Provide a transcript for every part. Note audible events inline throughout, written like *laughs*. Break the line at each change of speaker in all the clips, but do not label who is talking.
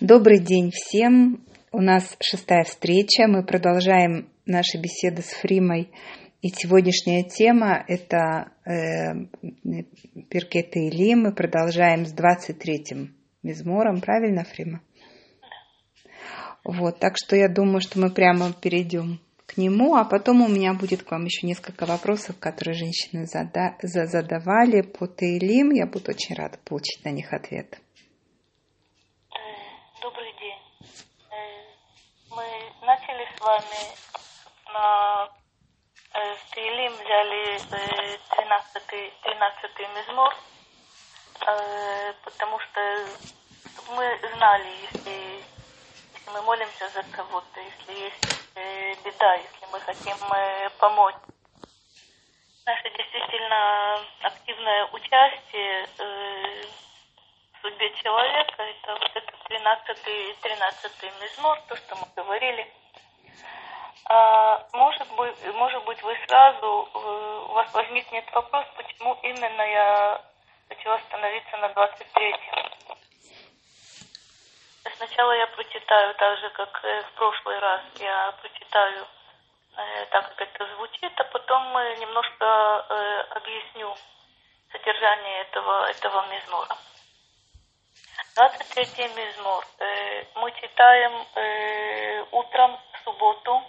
Добрый день всем. У нас шестая встреча. Мы продолжаем наши беседы с Фримой. И сегодняшняя тема – это э, Перкет Или. Мы продолжаем с 23-м мизмором. Правильно, Фрима? Вот, так что я думаю, что мы прямо перейдем к нему, а потом у меня будет к вам еще несколько вопросов, которые женщины зада задавали по Таилим. Я буду очень рада получить на них ответ.
Вами на э, Таилим взяли э, 13, 13 мизмор, э, потому что мы знали, если, если мы молимся за кого-то, если есть э, беда, если мы хотим э, помочь. Наше действительно активное участие э, в судьбе человека, это вот этот 13 13 мизмор, то, что мы говорили – может быть, может быть, вы сразу, э, у вас возникнет вопрос, почему именно я хочу остановиться на 23-м. Сначала я прочитаю так же, как э, в прошлый раз. Я прочитаю э, так, как это звучит, а потом немножко объясню содержание этого, этого мизмора. 23-й мизмор. Мы читаем утром в субботу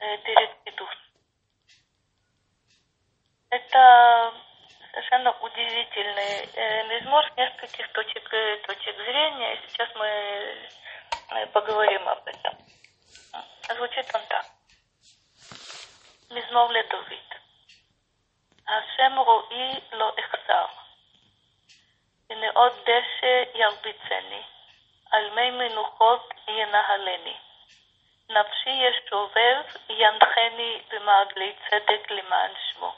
перед Кидуш. Это совершенно удивительный э, мизмор с нескольких точек, э, точек зрения. Сейчас мы э, поговорим об этом. Звучит он так. מזמור לדוד. השם רואי לא אחסר, ומאוד דשא ירביצני, על מי מנוחות ינהלני. נפשי ישובב, ינחני במעגלי צדק למען שמו.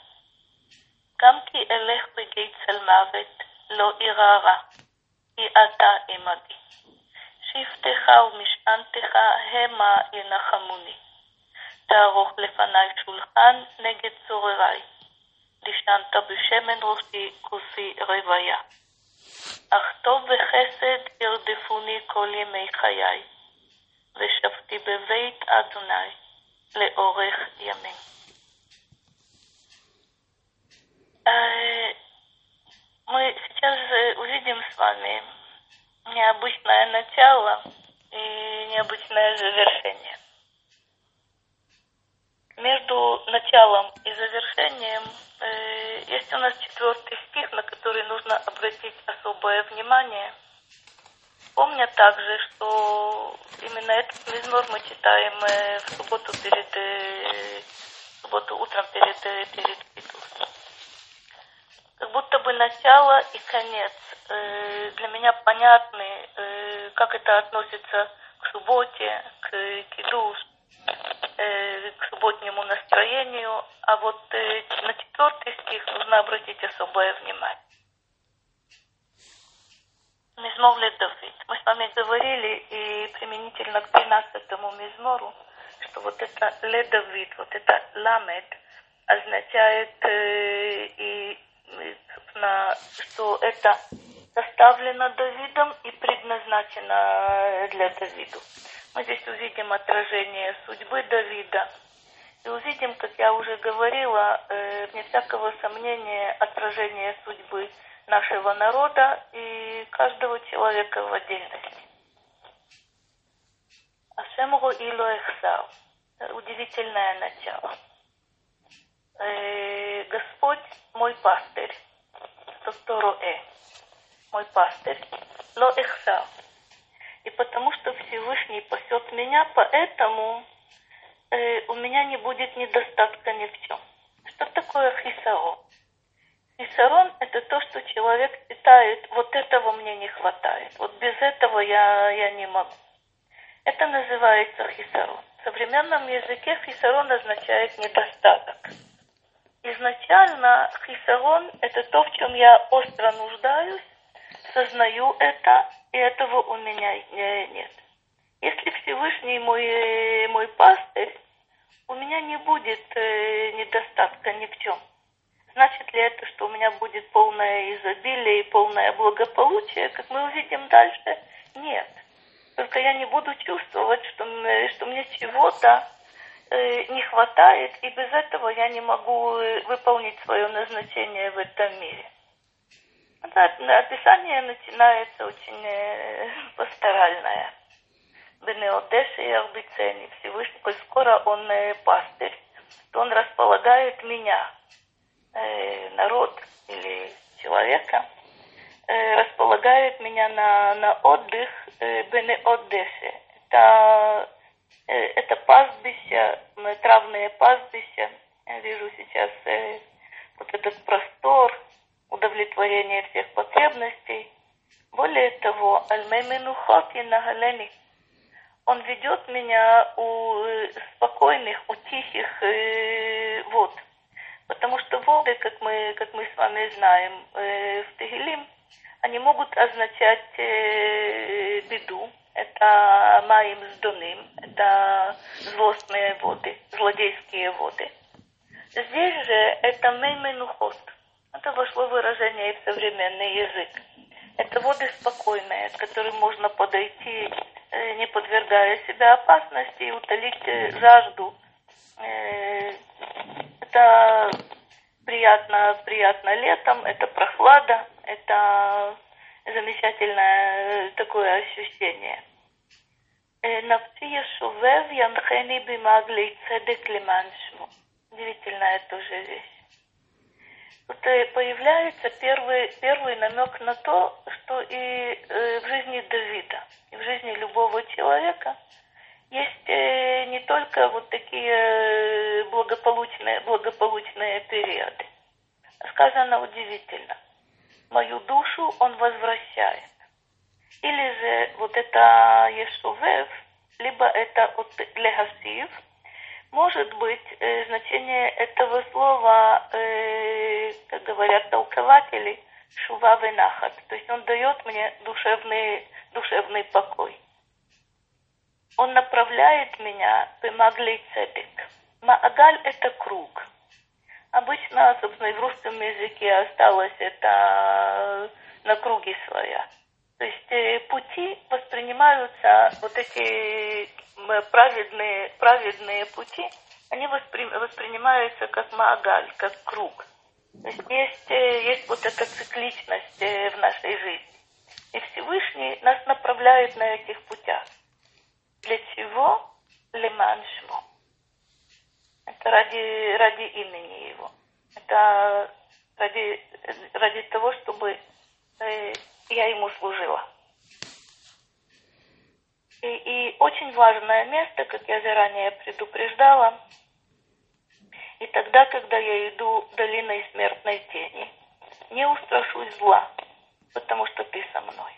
גם כי אלך בגי צל מוות, לא אירא רע, כי אתה עמדי. שבטך ומשענתך המה ינחמוני. תערוך לפניי שולחן נגד צורריי. דשנת בשמן ראשי כוסי רוויה. אך טוב וחסד ירדפוני כל ימי חיי. ושבתי בבית אדוני לאורך ימים. Мы сейчас увидим с вами необычное начало и необычное завершение. Между началом и завершением э, есть у нас четвертый стих, на который нужно обратить особое внимание – Помня также, что именно этот мизмор мы читаем э, в субботу перед э, в субботу утром перед э, перед Петусом. Как будто бы начало и конец для меня понятны, как это относится к субботе, к кидуш, к субботнему настроению, а вот на четвертый стих нужно обратить особое внимание. Мизмор Давид. Мы с вами говорили и применительно к 13-му мизмору, что вот это Ле Давид, вот это Ламед, означает э, и, собственно, что это составлено Давидом и предназначено для Давиду. Мы здесь увидим отражение судьбы Давида. И увидим, как я уже говорила, э, вне всякого сомнения, отражение судьбы нашего народа и каждого человека в отдельности. Ашемру Ило Эхсар. Удивительное начало. Э, Господь мой пастырь, Сотторо Э, мой пастырь, Ло Эхсар. И потому что Всевышний пасет меня, поэтому э, у меня не будет недостатка ни в чем. Что такое хисаро? Хисарон – это то, что человек питает, вот этого мне не хватает, вот без этого я, я не могу. Это называется хисарон. В современном языке хисарон означает недостаток. Изначально хисарон – это то, в чем я остро нуждаюсь, сознаю это, и этого у меня нет. Если Всевышний мой, мой пастырь, у меня не будет э, недостатка ни в чем – Значит ли это, что у меня будет полное изобилие и полное благополучие, как мы увидим дальше? Нет. только я не буду чувствовать, что, что мне чего-то э, не хватает, и без этого я не могу э, выполнить свое назначение в этом мире. Это описание начинается очень э, *laughs* пасторальное. Бенеодеше и. Всевышний, коль скоро он э, пастырь, то он располагает меня, э, народ или человека, э, располагает меня на, на отдых э, Бенеодеше. Это, э, это пастбище, травные пастбища. Я вижу сейчас э, вот этот простор, удовлетворение всех потребностей. Более того, аль-мейменухот и нагалени – он ведет меня у спокойных, у тихих э, вод. Потому что воды, как мы, как мы с вами знаем, э, в Тегелим, они могут означать э, беду. Это маим с доным, это злостные воды, злодейские воды. Здесь же это мейменухот. Это вошло выражение в современный язык. Это воды спокойные, к которым можно подойти Э, не подвергая себя опасности и утолить э, жажду. Э, это приятно, приятно летом, это прохлада, это замечательное такое ощущение. Навти Шувев Янхени Бимагли Цедек Лиман Удивительная тоже вещь. Тут появляется первый, первый намек на то, что и в жизни Давида – и в жизни любого человека есть э, не только вот такие э, благополучные, благополучные периоды. Сказано удивительно. Мою душу он возвращает. Или же вот это Ешувев, либо это от Легасив, может быть, э, значение этого слова, э, как говорят толкователи, шува венахат. То есть он дает мне душевный душевный покой. Он направляет меня в Маглей Цедек. Маагаль – это круг. Обычно, собственно, и в русском языке осталось это на круге своя. То есть э, пути воспринимаются, вот эти праведные, праведные пути, они воспри, воспринимаются как маагаль, как круг. То есть есть, э, есть вот эта цикличность э, в нашей жизни. И Всевышний нас направляет на этих путях. Для чего? Леманшмо. Это ради, ради имени его. Это ради, ради того, чтобы э, я ему служила. И, и очень важное место, как я заранее предупреждала, и тогда, когда я иду долиной смертной тени, не устрашусь зла, потому что ты со мной.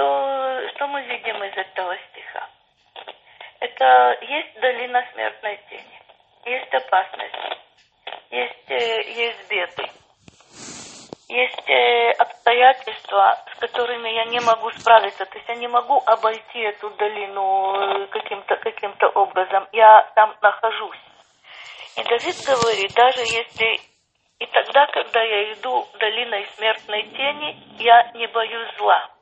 Что, что мы видим из этого стиха? Это есть долина смертной тени, есть опасность, есть, э, есть беды, есть э, обстоятельства, с которыми я не могу справиться. То есть я не могу обойти эту долину э, каким-то каким образом. Я там нахожусь. И Давид говорит, даже если и тогда, когда я иду долиной смертной тени, я не боюсь зла.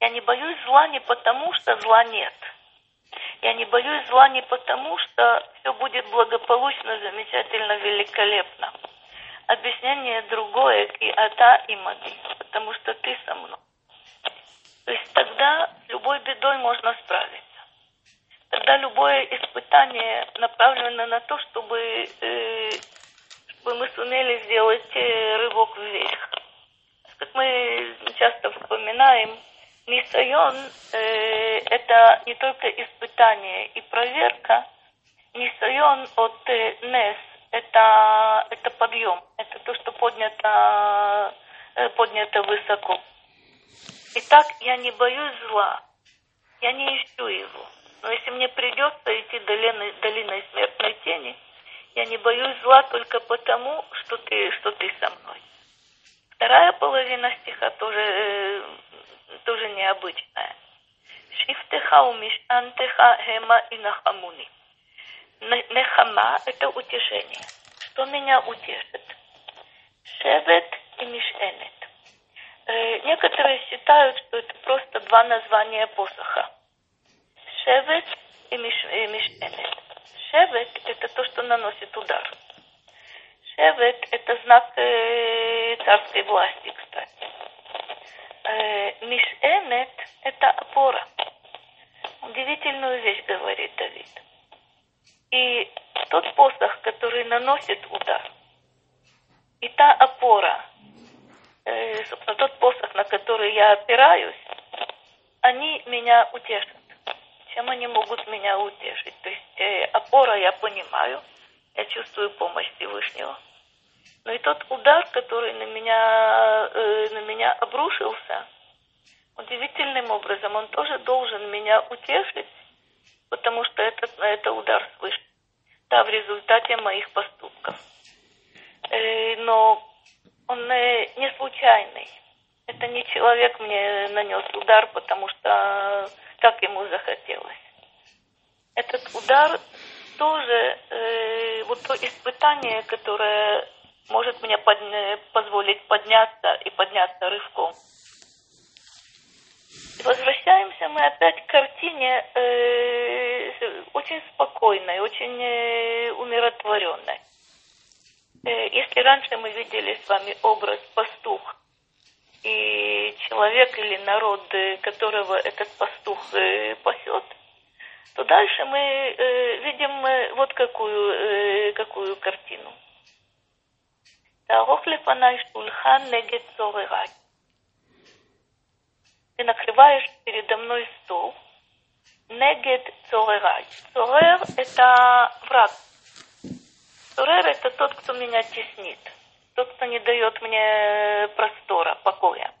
Я не боюсь зла не потому, что зла нет. Я не боюсь зла не потому, что все будет благополучно, замечательно, великолепно. Объяснение другое, и ата, и маги, потому что ты со мной. То есть тогда любой бедой можно справиться. Тогда любое испытание направлено на то, чтобы э, бы мы сумели сделать э, рывок вверх. Как мы часто вспоминаем, Нисайон э, – это не только испытание и проверка, Нисайон от э, Нес – это, это подъем, это то, что поднято, э, поднято высоко. Итак, я не боюсь зла, я не ищу его. Но если мне придется идти долиной, долиной смертной тени – я не боюсь зла только потому, что ты, что ты со мной. Вторая половина стиха тоже, э, тоже необычная. Шифтеха умишантеха хема и нахамуни. Нехама – это утешение. Что меня утешит? Шевет и мишенет. Э, некоторые считают, что это просто два названия посоха. Шевет и, миш, и мишенет. Шевет – это то, что наносит удар. Шевет – это знак э, царской власти, кстати. Э, мишенет – это опора. Удивительную вещь говорит Давид. И тот посох, который наносит удар, и та опора, э, собственно, тот посох, на который я опираюсь, они меня утешат. Чем они могут меня утешить? То есть э, опора я понимаю, я чувствую помощь Всевышнего. Но и тот удар, который на меня, э, на меня обрушился, удивительным образом, он тоже должен меня утешить, потому что это, это удар свыше. Да, в результате моих поступков. Э, но он э, не случайный. Это не человек мне нанес удар, потому что так ему захотелось. Этот удар тоже э, вот то испытание, которое может мне под, позволить подняться и подняться рывком. Возвращаемся мы опять к картине э, очень спокойной, очень э, умиротворенной. Э, если раньше мы видели с вами образ пастух и человек или народ, э, которого этот пастух э, пасет, то дальше мы э, видим э, вот какую, э, какую картину. תערוך לפניי שולחן נגד צורריי ты накрываешь передо мной стол. Негет цорерай. Цорер – это враг. Цорер – это тот, кто меня теснит. Тот, кто не дает мне простора, покоя.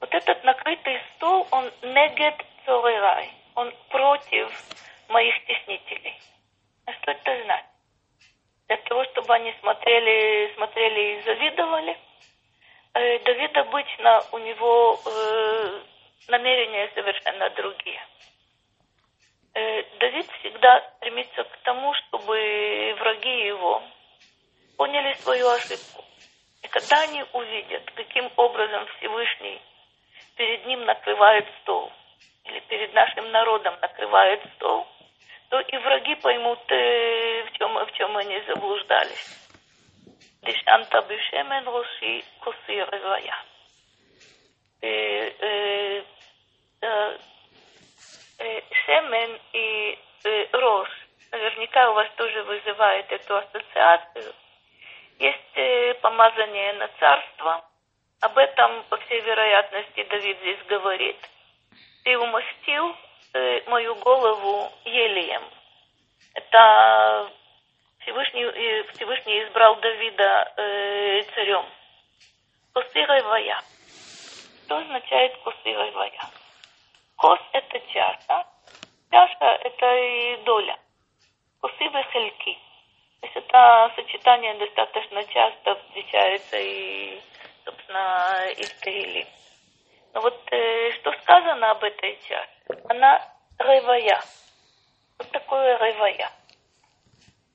Вот этот накрытый стол, он негет цорерай. Он против моих теснителей. А что это значит? Для того, чтобы они смотрели, смотрели и завидовали – Э, Давид обычно у него э, намерения совершенно другие. Э, Давид всегда стремится к тому, чтобы враги его поняли свою ошибку. И когда они увидят, каким образом Всевышний перед ним накрывает стол, или перед нашим народом накрывает стол, то и враги поймут, в чем, в чем они заблуждались. דשנת בשמן ראשי כוסי רוויה. Шемен и рожь наверняка у вас тоже вызывает эту ассоциацию. Есть помазание на царство. Об этом, по всей вероятности, Давид здесь говорит. Ты умастил мою голову елеем. Это Всевышний, Всевышний избрал Давида э, царем. Косырой вая. Что означает косырой вая? Кос – это чаша. Чаша – это и доля. Косыры хельки. То есть это сочетание достаточно часто встречается и, собственно, и в. Но вот э, что сказано об этой чаше? Она ревая. Что такое ревая?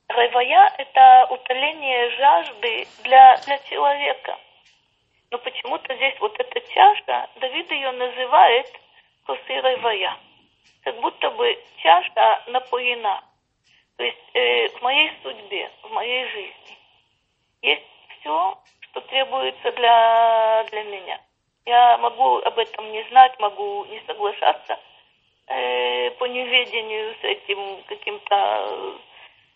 Райвая – это утоление жажды для, для человека. Но почему-то здесь вот эта чаша, Давид ее называет косы райвая. Как будто бы чаша напоена. То есть э, в моей судьбе, в моей жизни есть все, что требуется для, для меня. Я могу об этом не знать, могу не соглашаться э, по неведению с этим каким-то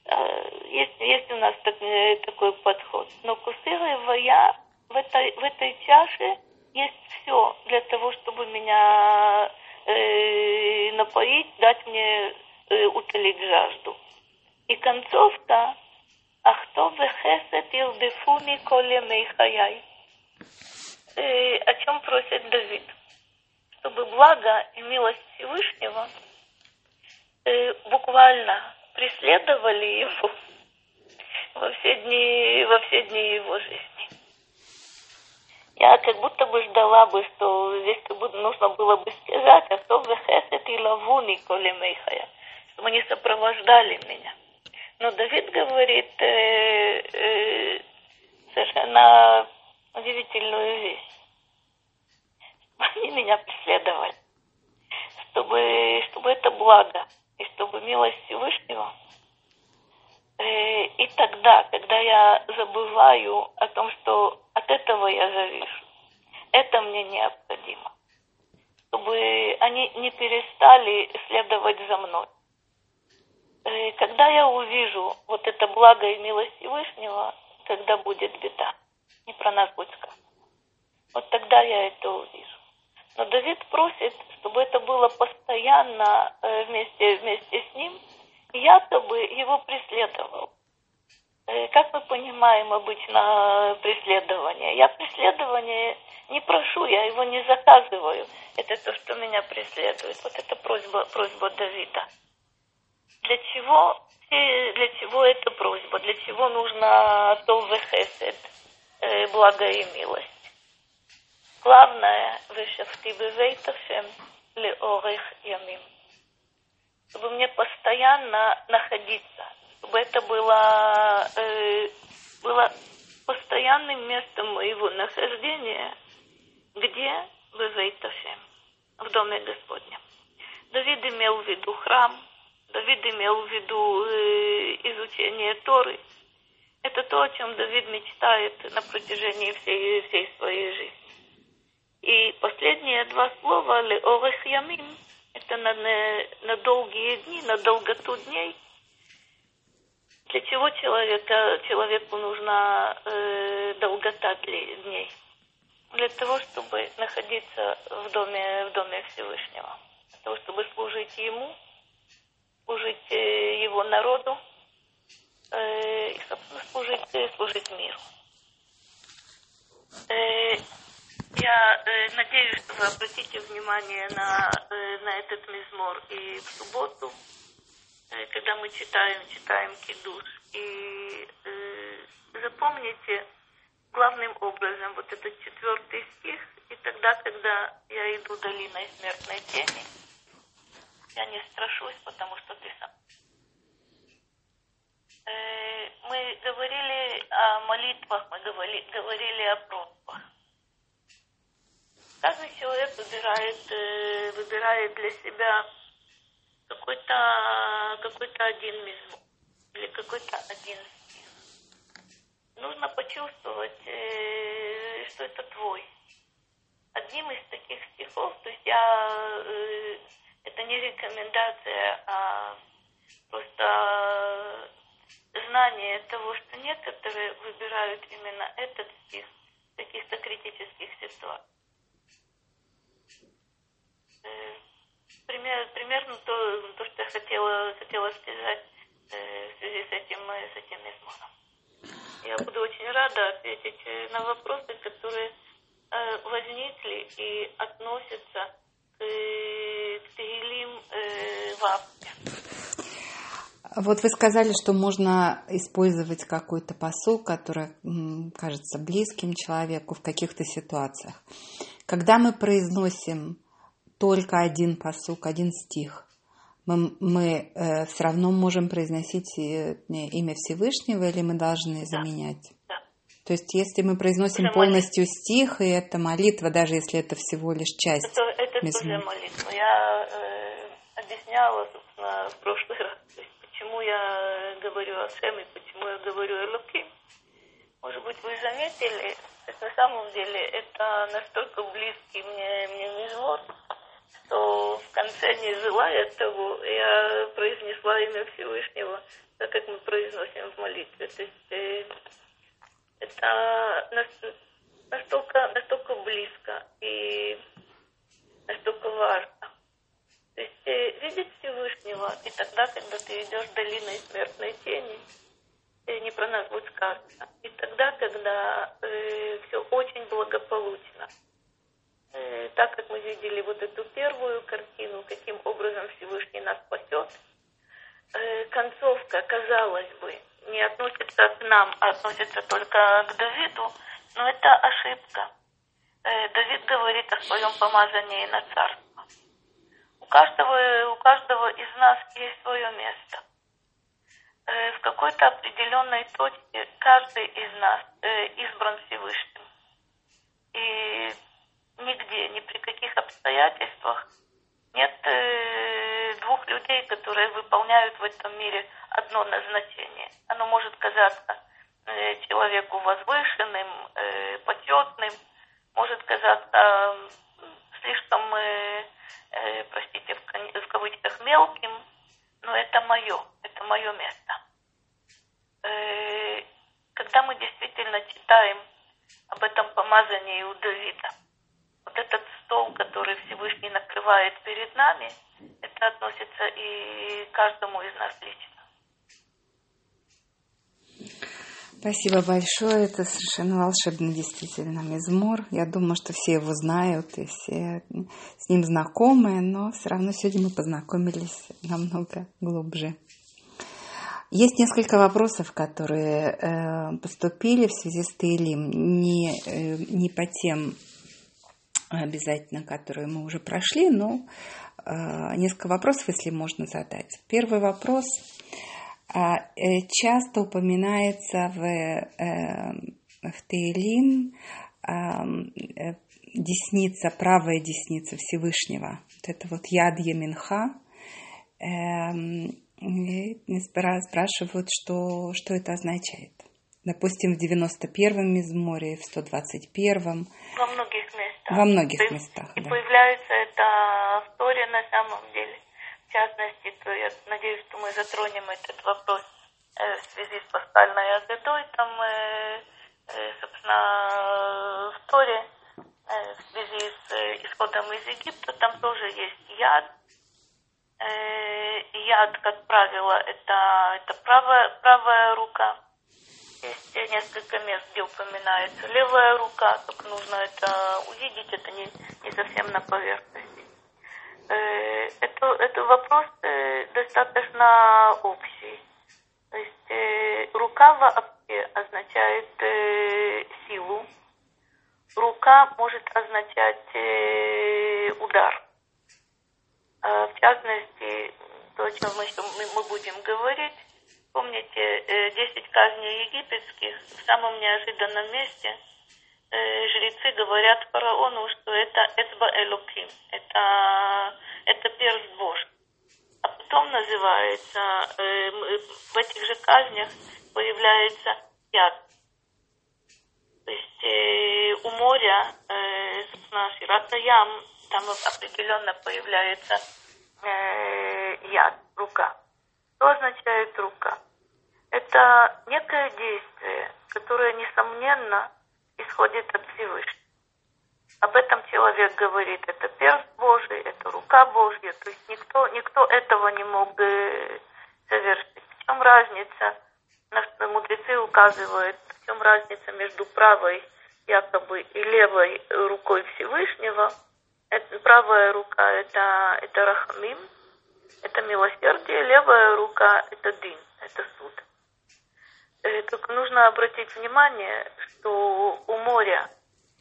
Э, есть, есть у нас так, э, такой подход. Но кусыры вая в этой, в этой чаше есть все для того, чтобы меня э, напоить, дать мне э, утолить жажду. И концовка Ахто вехесет илдефуни коле мейхаяй. Э, о чем просит Давид? Чтобы благо и милость Всевышнего э, буквально преследовали его во все дни, во все дни его жизни. Я как будто бы ждала бы, что здесь как будто нужно было бы сказать, а то вехесет и лавуни колемейхая, чтобы они сопровождали меня. Но Давид говорит э, э, совершенно удивительную вещь. Они меня преследовали. Чтобы, чтобы это благо и чтобы милость Всевышнего. Э, и тогда, когда я забываю о том, что от этого я завишу, это мне необходимо. Чтобы они не перестали следовать за мной. Э, когда я увижу вот это благо и милость Всевышнего, когда будет беда, не про нас будет сказано. Вот тогда я это увижу. Но Давид просит, чтобы это было постоянно э, вместе, вместе с ним, и якобы его преследовал. Э, как мы понимаем обычно преследование? Я преследование не прошу, я его не заказываю. Это то, что меня преследует. Вот это просьба, просьба Давида. Для чего, для чего эта просьба? Для чего нужно то вехесед, э, благо и милость? Главное, вешахти бевейташем леорех ямим. Чтобы мне постоянно находиться, чтобы это было, э, было постоянным местом моего нахождения, где бевейташем, в доме Господнем. Давид имел в виду храм, Давид имел в виду э, изучение Торы. Это то, о чем Давид мечтает на протяжении всей, всей своей жизни. И последние два слова «леорех ямим» – это на, на, на долгие дни, на долготу дней. Для чего человека, человеку нужна э, долгота дней? Для того, чтобы находиться в доме, в доме Всевышнего. Для того, чтобы служить Ему, служить э, Его народу э, и, собственно, служить, служить миру. Э, я э, надеюсь, что вы обратите внимание на, э, на этот мизмор и в субботу, э, когда мы читаем, читаем кидуш. И э, запомните главным образом вот этот четвертый стих. И тогда, когда я иду долиной смертной тени, я не страшусь, потому что ты сам. Э, мы говорили о молитвах, мы говорили, говорили о просьбах. Каждый человек выбирает, э, выбирает для себя какой-то какой один мизмор или какой-то один стих. Нужно почувствовать, э, что это твой. Одним из таких стихов, то есть я, э, это не рекомендация, а просто знание того, что некоторые выбирают именно этот стих в каких-то критических ситуациях. Пример, примерно то, то, что я хотела, хотела сказать э, в связи с этим, э, с этим измором. Я буду очень рада ответить э, на вопросы, которые возникли и относятся к, к Тегилим э, в
Вот вы сказали, что можно использовать какой-то посыл, который кажется близким человеку в каких-то ситуациях. Когда мы произносим только один посук, один стих. Мы, мы э, все равно можем произносить э, имя Всевышнего или мы должны заменять?
Да.
То есть, если мы произносим это полностью молитва. стих, и это молитва, даже если это всего лишь часть.
Это, это тоже молитва. Я э, объясняла, собственно, в прошлый раз, есть, почему я говорю о Сэм и почему я говорю о Луки. Может быть, вы заметили, на самом деле это настолько близкий мне, мне мизмор, что в конце, не желая того, я произнесла имя Всевышнего, так как мы произносим в молитве. То есть э, это настолько, настолько близко и настолько важно. То есть э, видеть Всевышнего, и тогда, когда ты идешь долиной смертной тени, э, не про нас будет сказано, и тогда, когда э, все очень благополучно, так как мы видели вот эту первую картину, каким образом Всевышний нас спасет, э, концовка, казалось бы, не относится к нам, а относится только к Давиду, но это ошибка. Э, Давид говорит о своем помазании на царство. У каждого, у каждого из нас есть свое место. В какой-то определенной точке каждый из нас избран Всевышним. И нигде, ни при каких обстоятельствах нет э, двух людей, которые выполняют в этом мире одно назначение. Оно может казаться э, человеку возвышенным, э, почетным, может казаться слишком, э, э, простите, в, в кавычках мелким, но это мое, это мое место. Э, когда мы действительно читаем об этом помазании у Давида, стол, который Всевышний накрывает перед нами, это относится и каждому из нас лично.
Спасибо большое. Это совершенно волшебный действительно мизмор. Я думаю, что все его знают и все с ним знакомы, но все равно сегодня мы познакомились намного глубже. Есть несколько вопросов, которые э, поступили в связи с Таилим, не, э, не по тем обязательно, которые мы уже прошли, но э, несколько вопросов, если можно задать. Первый вопрос. Э, часто упоминается в, э, в Таилим э, десница, правая десница Всевышнего. Вот это вот яд Еминха. Э, спрашивают, что, что это означает. Допустим, в 91-м мизморе, в 121-м.
Во многих местах.
Во многих и, местах,
И да. появляется это в Торе на самом деле. В частности, то я надеюсь, что мы затронем этот вопрос э, в связи с пасхальной Агадой. Там, э, э, собственно, Торе э, в связи с э, исходом из Египта, там тоже есть яд, Э, яд, как правило, это, это правая, правая рука. Есть несколько мест, где упоминается левая рука, только нужно это увидеть, это не, не совсем на поверхности. Э, это, это вопрос э, достаточно общий. То есть рука вообще означает силу. Рука может означать удар а, в частности, то, о чем мы, мы будем говорить, помните, 10 э, казней египетских в самом неожиданном месте э, жрецы говорят фараону, что это Эцба Элоким, это, это перст Божий. А потом называется, э, в этих же казнях появляется яд. То есть у моря, собственно, Ширата Ям, там определенно появляется яд, рука. Что означает рука? Это некое действие, которое, несомненно, исходит от Всевышнего. Об этом человек говорит, это перст Божий, это рука Божья, то есть никто, никто этого не мог бы совершить. В чем разница? Наши мудрецы указывают, в чем разница между правой якобы и левой рукой Всевышнего – это, правая рука это, это рахамим, это милосердие, левая рука это дин, это суд. Э, только нужно обратить внимание, что у моря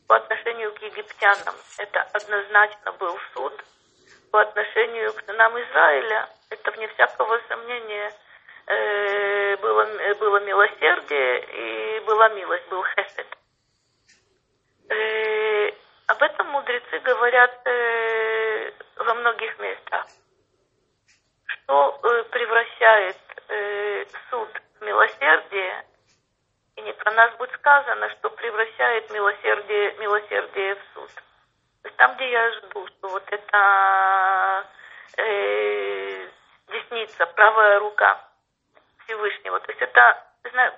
по отношению к египтянам это однозначно был суд, по отношению к сынам Израиля это вне всякого сомнения э, было, было милосердие и была милость, был хесед. Э, об этом мудрецы говорят э, во многих местах. Что э, превращает э, суд в милосердие, и будет сказано, что превращает милосердие, милосердие в суд. То есть там, где я жду, что вот это э, десница, правая рука Всевышнего, то есть это,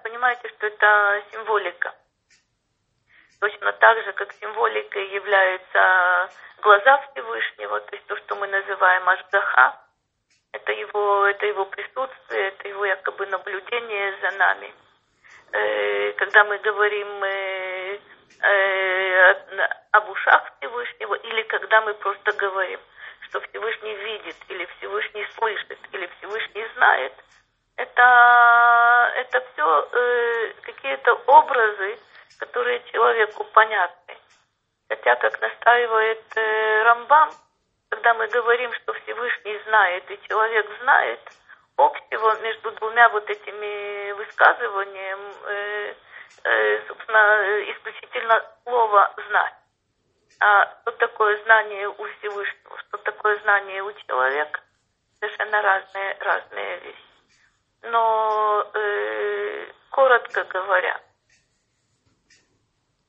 понимаете, что это символика. Точно так же, как символикой являются глаза Всевышнего, то есть то, что мы называем Ашгаха, это его, это его присутствие, это его якобы наблюдение за нами. Э, когда мы говорим э, э, об ушах Всевышнего, или когда мы просто говорим, что Всевышний видит, или Всевышний слышит, или Всевышний знает, это, это все какие-то образы, которые человеку понятны. Хотя, как настаивает Рамбам, когда мы говорим, что Всевышний знает и человек знает, общего между двумя вот этими высказываниями, э, э, собственно, исключительно слово «знать». А что такое знание у Всевышнего, что такое знание у человека, совершенно разные, разные вещи. Но э, коротко говоря,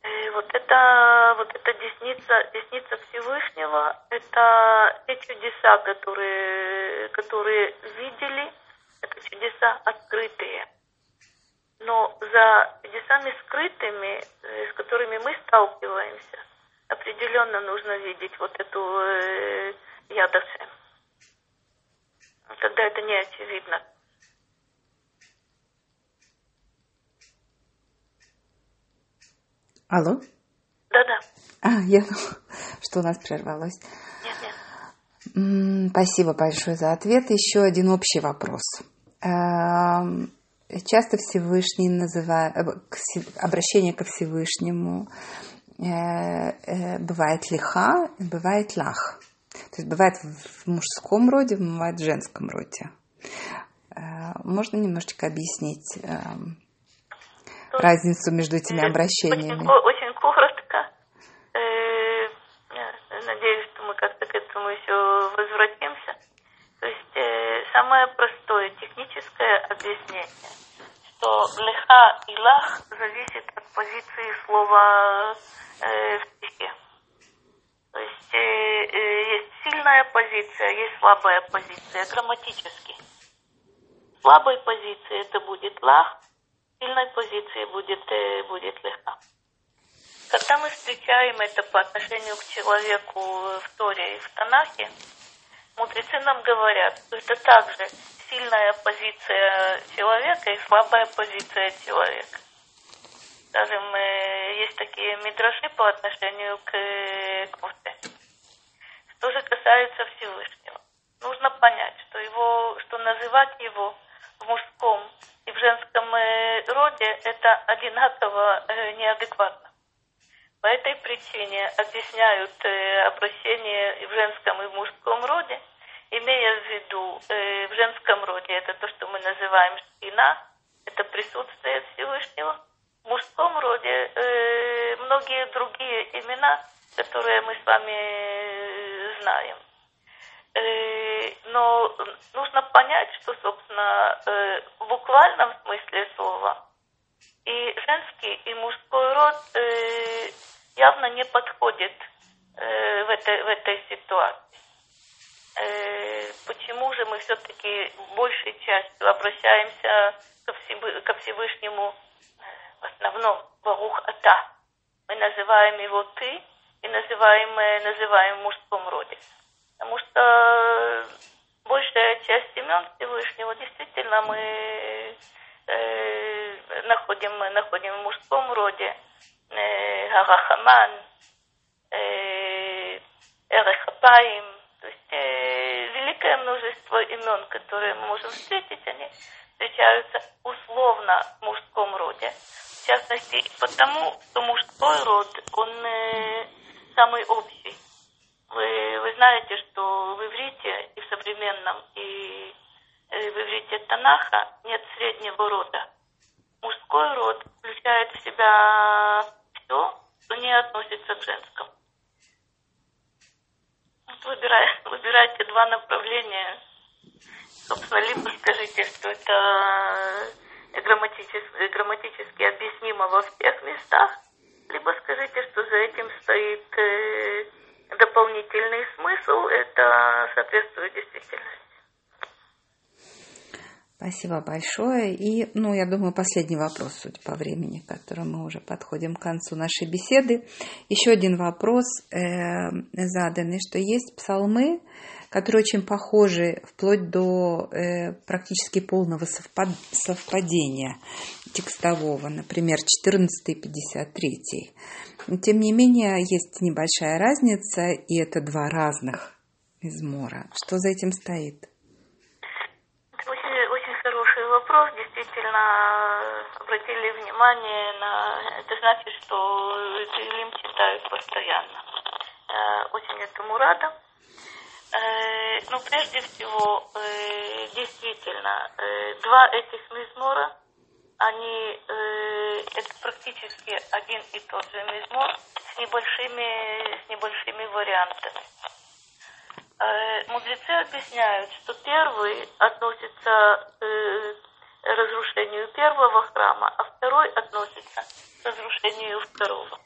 э, вот это вот эта десница, десница Всевышнего, это те чудеса, которые, которые видели, это чудеса открытые. Но за чудесами скрытыми, э, с которыми мы сталкиваемся, определенно нужно видеть вот эту э, ядашем. Тогда это не очевидно.
Алло?
Да-да.
А, я думала, *laughs* что у нас прервалось.
Нет, нет.
Спасибо большое за ответ. Еще один общий вопрос. Эм, часто Всевышний называет, э, обращение ко Всевышнему э, э, бывает лиха, бывает лах. То есть бывает в мужском роде, бывает в женском роде. Можно немножечко объяснить эм, разницу между этими обращениями?
Очень, коротко. Надеюсь, что мы как-то к этому еще возвратимся. То есть самое простое техническое объяснение – что леха и лах зависит от позиции слова э, в стихе. То есть э, э, есть сильная позиция, есть слабая позиция, грамматически. Слабой позиции это будет лах, сильной позиции будет, э, будет леха. Когда мы встречаем это по отношению к человеку в Торе и в Танахе, мудрецы нам говорят, что это также сильная позиция человека и слабая позиция человека. Скажем, есть такие мидраши по отношению к Курте. Что же касается Всевышнего, нужно понять, что его, что называть его в мужском и в женском э, роде это одинаково э, неадекватно. По этой причине объясняют э, обращение и в женском, и в мужском роде – имея в виду в женском роде, это то, что мы называем спина, это присутствие Всевышнего. В мужском роде многие другие имена, которые мы с вами знаем. Э, но нужно понять, что, собственно, э, в буквальном смысле слова и женский, и мужской род э, явно не подходит э, в, этой, в этой ситуации э, почему же мы все-таки большей частью обращаемся ко, Всевы, ко Всевышнему в основном Барух Ата. Мы называем его ты и называем, э, называем в мужском роде. Потому что большая часть имен Всевышнего действительно мы э, находим, находим в мужском роде. Э, Гарахаман, э, Эрехапаим, то есть э, великое множество имен, которые мы можем встретить, они встречаются условно в мужском роде. В частности, потому, что мужской род, он э, самый общий. Вы, вы знаете, что в иврите современном, и э, в иврите Танаха нет среднего рода. Мужской род включает в себя все, что не относится к женскому выбирай, *laughs* выбирайте два направления. Собственно, либо скажите, что это грамматически, грамматически объяснимо во всех местах, либо скажите, что за этим стоит э, дополнительный смысл, это соответствует действительности.
Спасибо большое. И, ну, я думаю, последний вопрос, судя по времени, к которому мы уже подходим к концу нашей беседы. Еще один вопрос э, заданный, что есть псалмы, которые очень похожи вплоть до э, практически полного совпад совпадения текстового, например, 14 и 53. Тем не менее, есть небольшая разница, и это два разных измора. Что за этим стоит?
вопрос действительно обратили внимание на... Это значит, что Илим читают постоянно. Э, очень этому рада. Э, ну, прежде всего, э, действительно, два этих мизмора, они это практически один и тот же мизмор с небольшими, с небольшими вариантами. Э, мудрецы объясняют, что первый относится к э, разрушению первого храма, а второй относится к разрушению второго.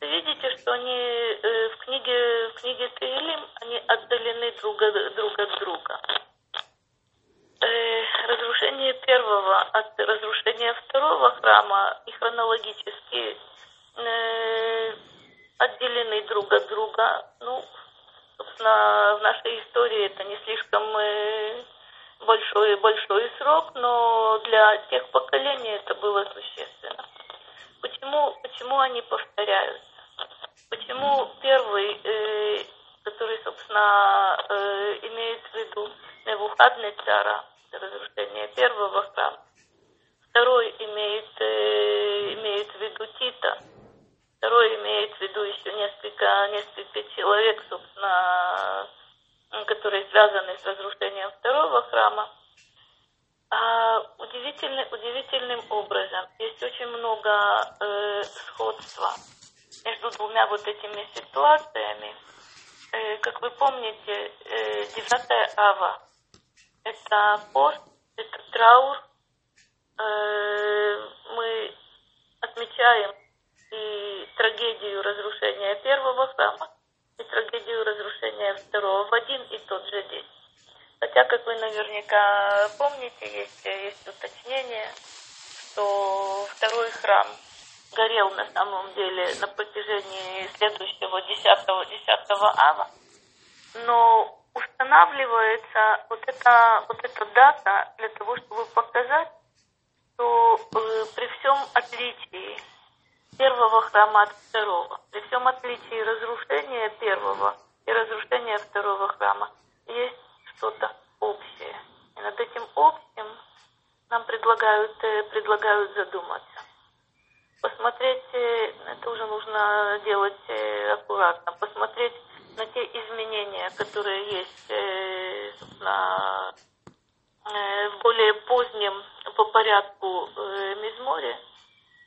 Вы видите, что они э, в книге, в книге Таилим, они отдалены друг от друга. Разрушение первого от разрушения второго храма и хронологически отделены друг от друга. Ну, собственно, в нашей истории это не слишком э, большой большой срок, но для тех поколений это было существенно. Почему, почему они повторяются? Почему первый, э, который, собственно, Цара, разрушение первого храма, второй имеет, э, имеет в виду Тита, Второй имеет в виду еще несколько, несколько человек, собственно, которые связаны с разрушением второго храма. А удивительный, удивительным образом есть очень много э, сходства между двумя вот этими ситуациями. Э, как вы помните, э, 9 ава – это это траур. Э, мы отмечаем и трагедию разрушения первого храма, и трагедию разрушения второго в один и тот же день. Хотя, как вы наверняка помните, есть, есть уточнение, что второй храм горел на самом деле на протяжении следующего 10, 10 ава, но устанавливается вот эта, вот эта дата для того, чтобы показать, что э, при всем отличии первого храма от второго. При всем отличии разрушения первого и разрушения второго храма есть что-то общее. И над этим общим нам предлагают, э, предлагают задуматься. Посмотреть, э, это уже нужно делать э, аккуратно, посмотреть на те изменения, которые есть на, в более позднем по порядку Мизморе,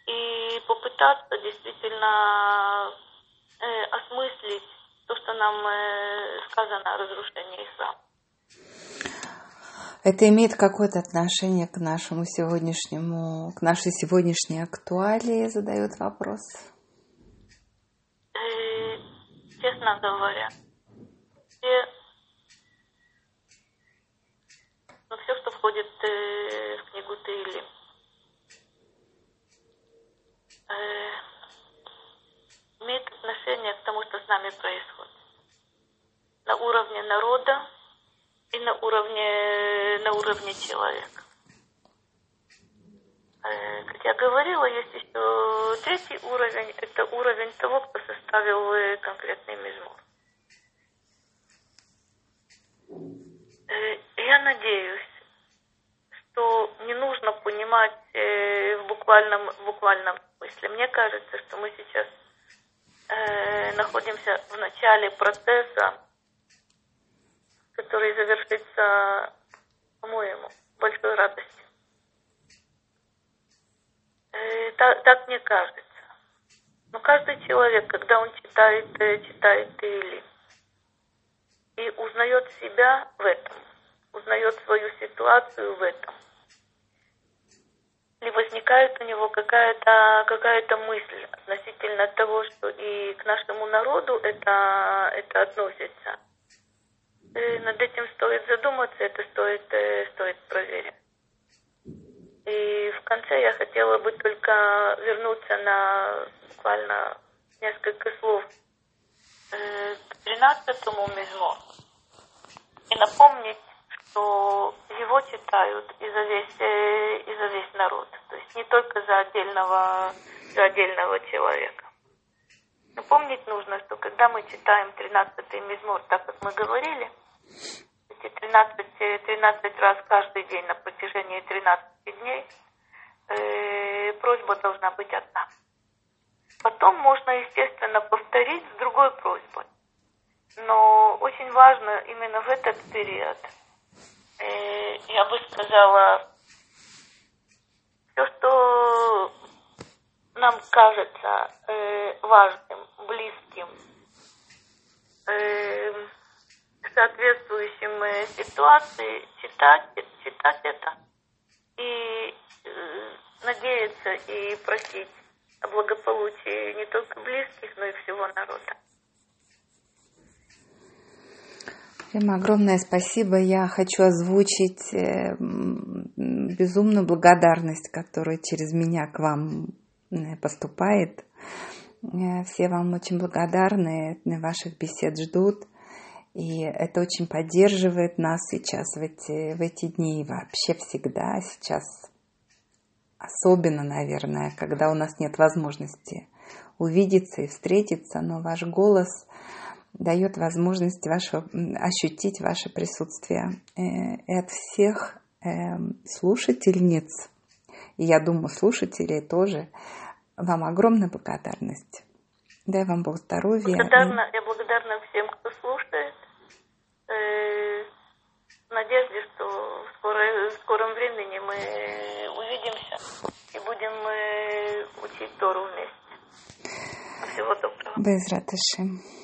и попытаться действительно э, осмыслить то, что нам э, сказано о разрушении храма.
Это имеет какое-то отношение к нашему сегодняшнему, к нашей сегодняшней актуалии, задает вопрос?
Э, честно говоря, все, ну, все, что входит э, в книгу Таилим, э, имеет отношение к тому, что с нами происходит. На уровне народа и на уровне, на уровне человека. Э, как я говорила, есть еще третий уровень. Это уровень того, э, конкретный мизмор. Э, я надеюсь, что не нужно понимать э, в буквальном, в буквальном смысле. Мне кажется, что мы сейчас э, находимся в начале процесса, который завершится, по-моему, большой радостью. Так, так мне кажется. Но каждый человек, когда он читает, э, читает или и узнает себя в этом, узнает свою ситуацию в этом, ли возникает у него какая-то какая мысль относительно того, что и к нашему народу это, это относится. И э, над этим стоит задуматься, это стоит, э, стоит проверить. И в конце я хотела бы только вернуться на буквально несколько слов э, к 13 мизмо и напомнить, что его читают и за весь, э, и за весь народ. То есть не только за отдельного, за отдельного человека. Но помнить нужно, что когда мы читаем 13-й мизмор, так как мы говорили, эти 13, 13 раз каждый день на протяжении 13 дней, э, просьба должна быть одна. Потом можно, естественно, повторить с другой просьбой. Но очень важно именно в этот период – Э, я бы сказала, все, что нам кажется э, важным, близким, э, соответствующим э, ситуации, читать, читать это и э, надеяться и просить о благополучии не только близких, но и всего народа.
Рима, огромное спасибо. Я хочу озвучить э, безумную благодарность, которая через меня к вам э, поступает. Все вам очень благодарны, ваших бесед ждут. И это очень поддерживает нас сейчас в эти, в эти дни и вообще всегда. Сейчас особенно, наверное, когда у нас нет возможности увидеться и встретиться, но ваш голос дает возможность вашего, ощутить ваше присутствие. Э, и от всех эм, слушательниц, и я думаю, слушателей тоже, вам огромная благодарность. Дай вам Бог здоровья.
Благодарна, я благодарна всем. Э, надежде, что в, скорой, в скором времени мы увидимся и будем э, учить Тору вместе. Всего доброго.
Без раташи.